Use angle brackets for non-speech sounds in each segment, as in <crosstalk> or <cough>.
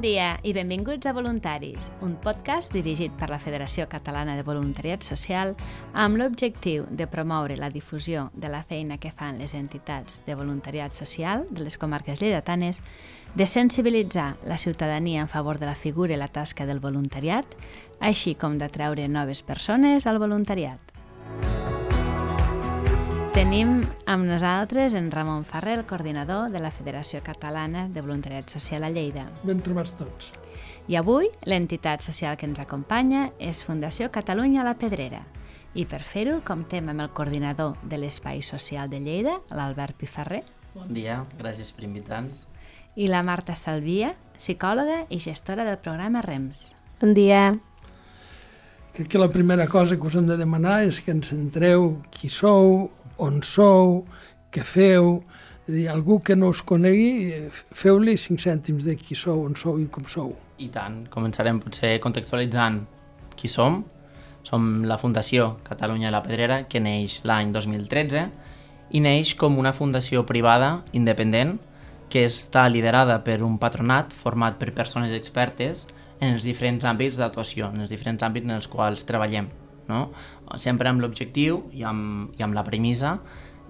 Dia i benvinguts a Voluntaris, un podcast dirigit per la Federació Catalana de Voluntariat Social amb l'objectiu de promoure la difusió de la feina que fan les entitats de voluntariat social de les comarques lleidatanes, de sensibilitzar la ciutadania en favor de la figura i la tasca del voluntariat, així com d'atraure noves persones al voluntariat. Tenim amb nosaltres en Ramon Ferrer, el coordinador de la Federació Catalana de Voluntariat Social a Lleida. Ben trobats tots. I avui l'entitat social que ens acompanya és Fundació Catalunya La Pedrera. I per fer-ho comptem amb el coordinador de l'Espai Social de Lleida, l'Albert Piferrer. Bon dia, gràcies per invitar-nos. I la Marta Salvia, psicòloga i gestora del programa REMS. Bon dia. Crec que la primera cosa que us hem de demanar és que ens centreu qui sou, on sou, què feu, dir, algú que no us conegui, feu-li cinc cèntims de qui sou, on sou i com sou. I tant, començarem potser contextualitzant qui som. Som la Fundació Catalunya la Pedrera, que neix l'any 2013 i neix com una fundació privada independent que està liderada per un patronat format per persones expertes en els diferents àmbits d'actuació, en els diferents àmbits en els quals treballem. No? Sempre amb l'objectiu i, amb, i amb la premissa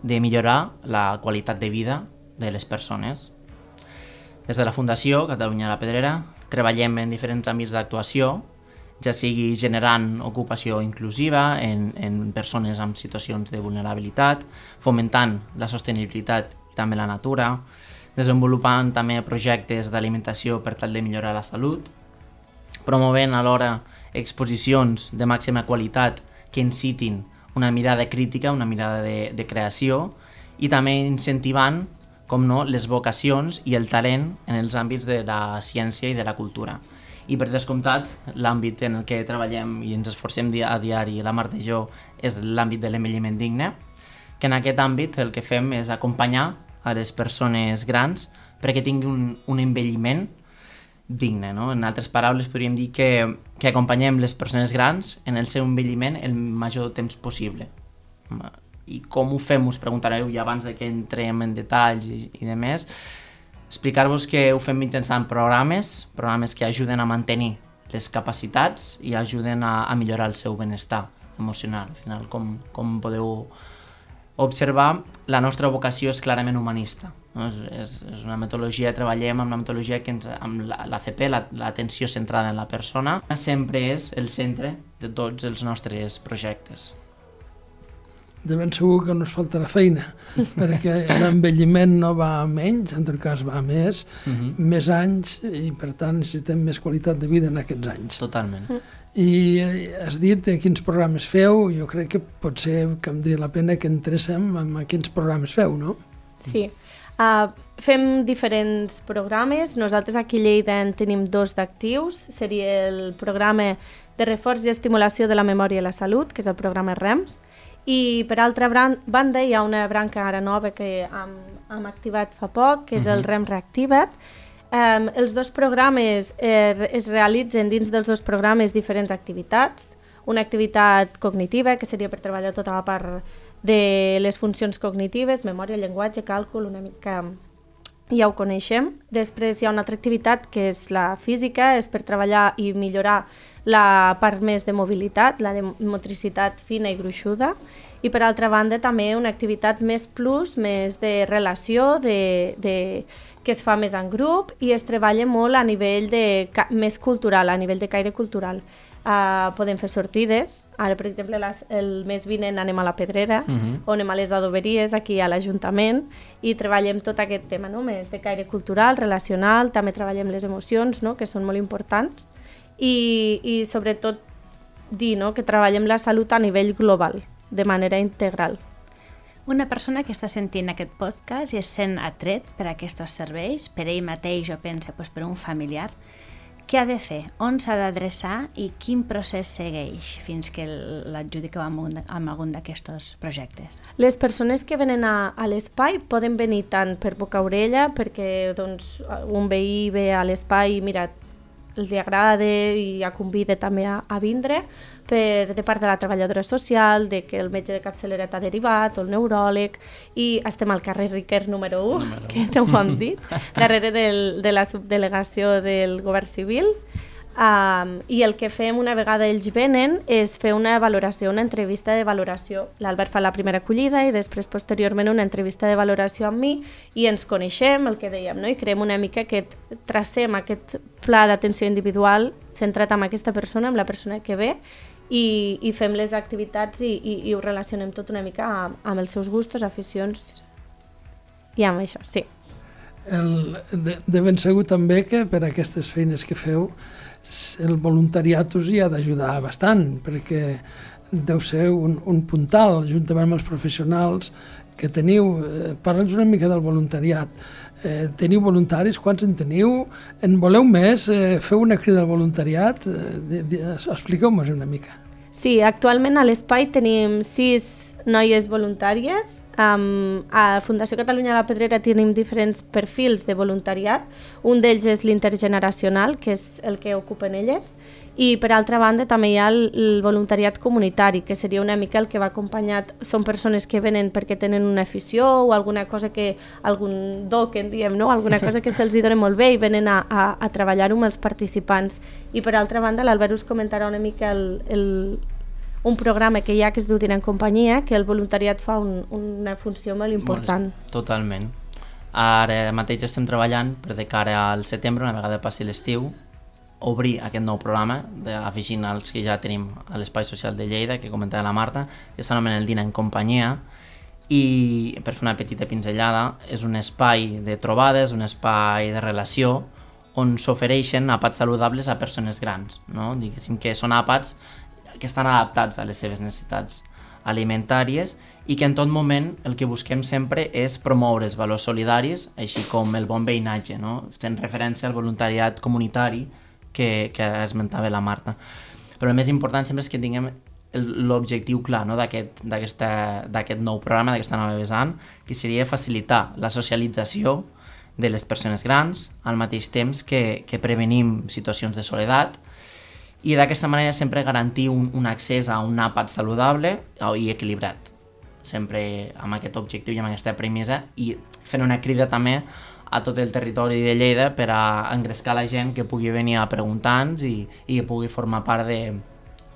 de millorar la qualitat de vida de les persones. Des de la Fundació Catalunya la Pedrera treballem en diferents àmbits d'actuació, ja sigui generant ocupació inclusiva en, en persones amb situacions de vulnerabilitat, fomentant la sostenibilitat i també la natura, desenvolupant també projectes d'alimentació per tal de millorar la salut, promovent alhora exposicions de màxima qualitat que incitin una mirada crítica, una mirada de, de creació i també incentivant, com no, les vocacions i el talent en els àmbits de la ciència i de la cultura. I per descomptat, l'àmbit en el que treballem i ens esforcem a diari, la Marta i jo, és l'àmbit de l'envelliment digne, que en aquest àmbit el que fem és acompanyar a les persones grans perquè tinguin un, un envelliment digne. No? En altres paraules, podríem dir que, que acompanyem les persones grans en el seu envelliment el major temps possible. I com ho fem, us preguntareu, i abans de que entrem en detalls i, i de més, explicar-vos que ho fem mitjançant programes, programes que ajuden a mantenir les capacitats i ajuden a, a millorar el seu benestar emocional. Al final, com, com podeu observar, la nostra vocació és clarament humanista. No? És, és, és una metodologia, treballem amb una metodologia que ens, amb l'ACP, l'atenció la, centrada en la persona, sempre és el centre de tots els nostres projectes. De ben segur que no es faltarà feina, <laughs> perquè l'envelliment no va a menys, en tot cas va a més, uh -huh. més anys, i per tant necessitem més qualitat de vida en aquests anys. Totalment. I has dit de quins programes feu, jo crec que potser caldria la pena que entréssim en quins programes feu, no? Sí. Uh, fem diferents programes. Nosaltres aquí a Lleida en tenim dos d'actius. Seria el programa de reforç i estimulació de la memòria i la salut, que és el programa REMS, i per altra banda hi ha una branca ara nova que hem, hem activat fa poc, que és uh -huh. el REM Reactiva't. Um, els dos programes eh, es realitzen dins dels dos programes diferents activitats. Una activitat cognitiva, que seria per treballar tota la part de les funcions cognitives, memòria, llenguatge, càlcul, una mica ja ho coneixem. Després hi ha una altra activitat que és la física, és per treballar i millorar la part més de mobilitat, la de motricitat fina i gruixuda, i per altra banda també una activitat més plus, més de relació, de, de, que es fa més en grup i es treballa molt a nivell de, més cultural, a nivell de caire cultural. Uh, podem fer sortides, ara per exemple les, el mes vinent anem a la Pedrera, uh -huh. o anem a les adoberies aquí a l'Ajuntament i treballem tot aquest tema no? més de caire cultural, relacional, també treballem les emocions, no? que són molt importants i, i sobretot dir no? que treballem la salut a nivell global, de manera integral. Una persona que està sentint aquest podcast i es sent atret per aquests serveis, per ell mateix o pensa pues, per un familiar, què ha de fer? On s'ha d'adreçar i quin procés segueix fins que l'adjudiqueu amb, amb algun d'aquests projectes? Les persones que venen a, a l'espai poden venir tant per boca orella, perquè doncs, un veí ve a l'espai i mira, els agrada i a convida també a, a vindre per, de part de la treballadora social, de que el metge de capçalera t'ha derivat, o el neuròleg, i estem al carrer Riquer número 1, número 1. que no ho hem dit, darrere del, de la subdelegació del govern civil, Um, I el que fem una vegada ells venen és fer una valoració, una entrevista de valoració. L'Albert fa la primera acollida i després posteriorment una entrevista de valoració amb mi i ens coneixem, el que dèiem, no? i creem una mica aquest, tracem aquest pla d'atenció individual centrat en aquesta persona, amb la persona que ve i, i fem les activitats i, i, i ho relacionem tot una mica amb, amb els seus gustos, aficions i amb això, sí. El, de, de ben segur també que per aquestes feines que feu el voluntariat us hi ha d'ajudar bastant, perquè deu ser un, un puntal, juntament amb els professionals que teniu. Eh, Parla'ns una mica del voluntariat. Eh, teniu voluntaris? Quants en teniu? En voleu més? Eh, feu una crida al voluntariat? Eh, Expliqueu-nos una mica. Sí, actualment a l'espai tenim sis noies voluntàries Um, a Fundació Catalunya la Pedrera tenim diferents perfils de voluntariat. Un d'ells és l'intergeneracional, que és el que ocupen elles, i per altra banda també hi ha el, el voluntariat comunitari, que seria una mica el que va acompanyat, són persones que venen perquè tenen una afició o alguna cosa que, algun do que en diem, no? alguna <laughs> cosa que se'ls dona molt bé i venen a, a, a treballar-ho amb els participants. I per altra banda l'Albert us comentarà una mica el, el, un programa que hi ha que es diu Dinant en Companyia, que el voluntariat fa un, una funció molt important. Totalment. Ara mateix estem treballant per de cara al setembre, una vegada passi l'estiu, obrir aquest nou programa, afegint els que ja tenim a l'Espai Social de Lleida, que comentava la Marta, que s'anomena el Dinar en Companyia, i per fer una petita pinzellada, és un espai de trobades, un espai de relació, on s'ofereixen àpats saludables a persones grans, no? diguéssim que són àpats que estan adaptats a les seves necessitats alimentàries i que en tot moment el que busquem sempre és promoure els valors solidaris, així com el bon veïnatge, no? fent referència al voluntariat comunitari que, que esmentava la Marta. Però el més important sempre és que tinguem l'objectiu clar no? d'aquest nou programa, d'aquesta nova vessant, que seria facilitar la socialització de les persones grans al mateix temps que, que prevenim situacions de soledat i d'aquesta manera sempre garantir un, un accés a un àpat saludable i equilibrat, sempre amb aquest objectiu i amb aquesta premissa i fent una crida també a tot el territori de Lleida per a engrescar la gent que pugui venir a preguntar-nos i, i que pugui formar part de,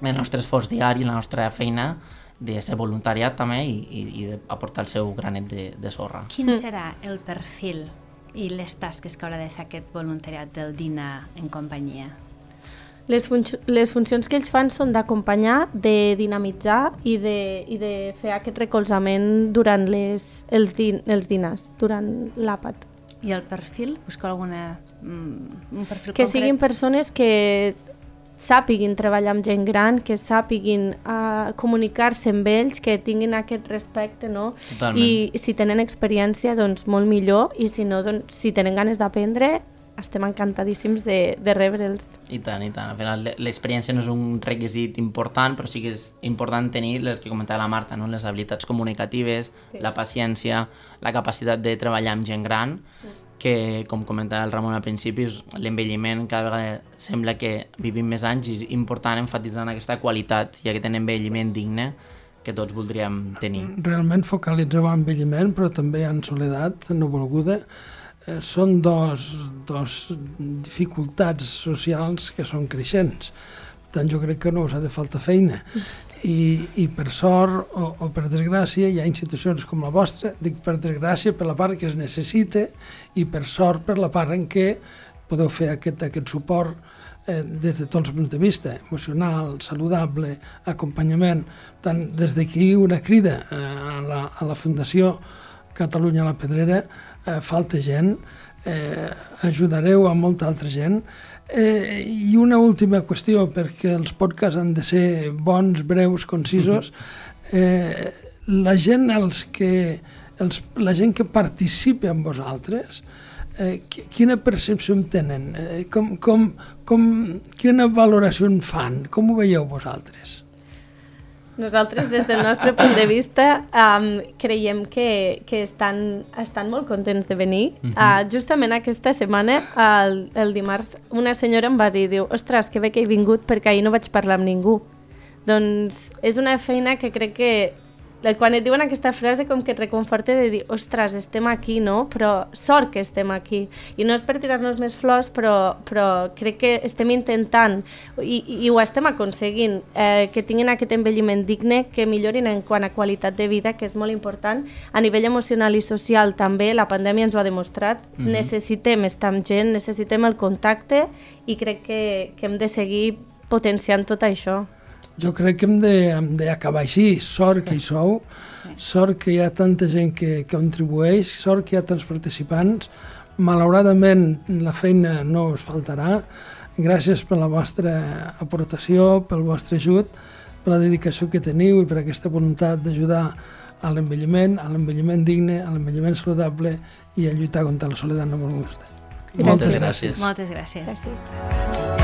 del nostre esforç diari, la nostra feina de ser voluntariat també i, i, i d'aportar el seu granet de, de sorra. Quin serà el perfil i les tasques que haurà de fer aquest voluntariat del dinar en companyia? Les, fun les funcions que ells fan són d'acompanyar, de dinamitzar i de, i de fer aquest recolzament durant les, els, din els dinars, durant l'àpat. I el perfil? Busca alguna, mm, un perfil que concret? siguin persones que sàpiguin treballar amb gent gran, que sàpiguin uh, comunicar-se amb ells, que tinguin aquest respecte, no? Totalment. I si tenen experiència, doncs molt millor, i si no, doncs, si tenen ganes d'aprendre, estem encantadíssims de, de rebre'ls. I tant, i tant. Al final l'experiència no és un requisit important, però sí que és important tenir les que comentava la Marta, no? les habilitats comunicatives, sí. la paciència, la capacitat de treballar amb gent gran, sí. que, com comentava el Ramon al principi, l'envelliment cada vegada sembla que vivim més anys i és important enfatitzar aquesta qualitat i aquest envelliment digne que tots voldríem tenir. Realment focalitzeu envelliment, però també en soledat no volguda, eh, són dos, dos dificultats socials que són creixents. Per tant, jo crec que no us ha de faltar feina. I, i per sort o, o per desgràcia hi ha institucions com la vostra, dic per desgràcia per la part que es necessita i per sort per la part en què podeu fer aquest, aquest suport eh, des de tots els punts de vista, emocional, saludable, acompanyament. Tant des d'aquí una crida eh, a, la, a la Fundació Catalunya la Pedrera eh, falta gent, eh, ajudareu a molta altra gent. Eh, I una última qüestió, perquè els podcasts han de ser bons, breus, concisos. Eh, la gent els que, els, la gent que participa amb vosaltres, eh, quina percepció en tenen? Eh, com, com, com, quina valoració en fan? Com ho veieu vosaltres? Nosaltres, des del nostre punt de vista, um, creiem que, que estan, estan molt contents de venir. Uh -huh. uh, justament aquesta setmana, el, el dimarts, una senyora em va dir, diu, ostres, que bé que he vingut perquè ahir no vaig parlar amb ningú. Doncs és una feina que crec que quan et diuen aquesta frase com que et reconforta de dir, ostres, estem aquí, no? Però sort que estem aquí. I no és per tirar-nos més flors, però, però crec que estem intentant, i, i ho estem aconseguint, eh, que tinguin aquest envelliment digne, que millorin en quant a qualitat de vida, que és molt important. A nivell emocional i social també, la pandèmia ens ho ha demostrat, mm -hmm. necessitem estar amb gent, necessitem el contacte i crec que, que hem de seguir potenciant tot això. Jo crec que hem d'acabar així. Sort que hi sou, sort que hi ha tanta gent que, que contribueix, sort que hi ha tants participants. Malauradament la feina no us faltarà. Gràcies per la vostra aportació, pel vostre ajut, per la dedicació que teniu i per aquesta voluntat d'ajudar a l'envelliment, a l'envelliment digne, a l'envelliment saludable i a lluitar contra la soledat no vol gust. Moltes gràcies. Moltes gràcies. gràcies.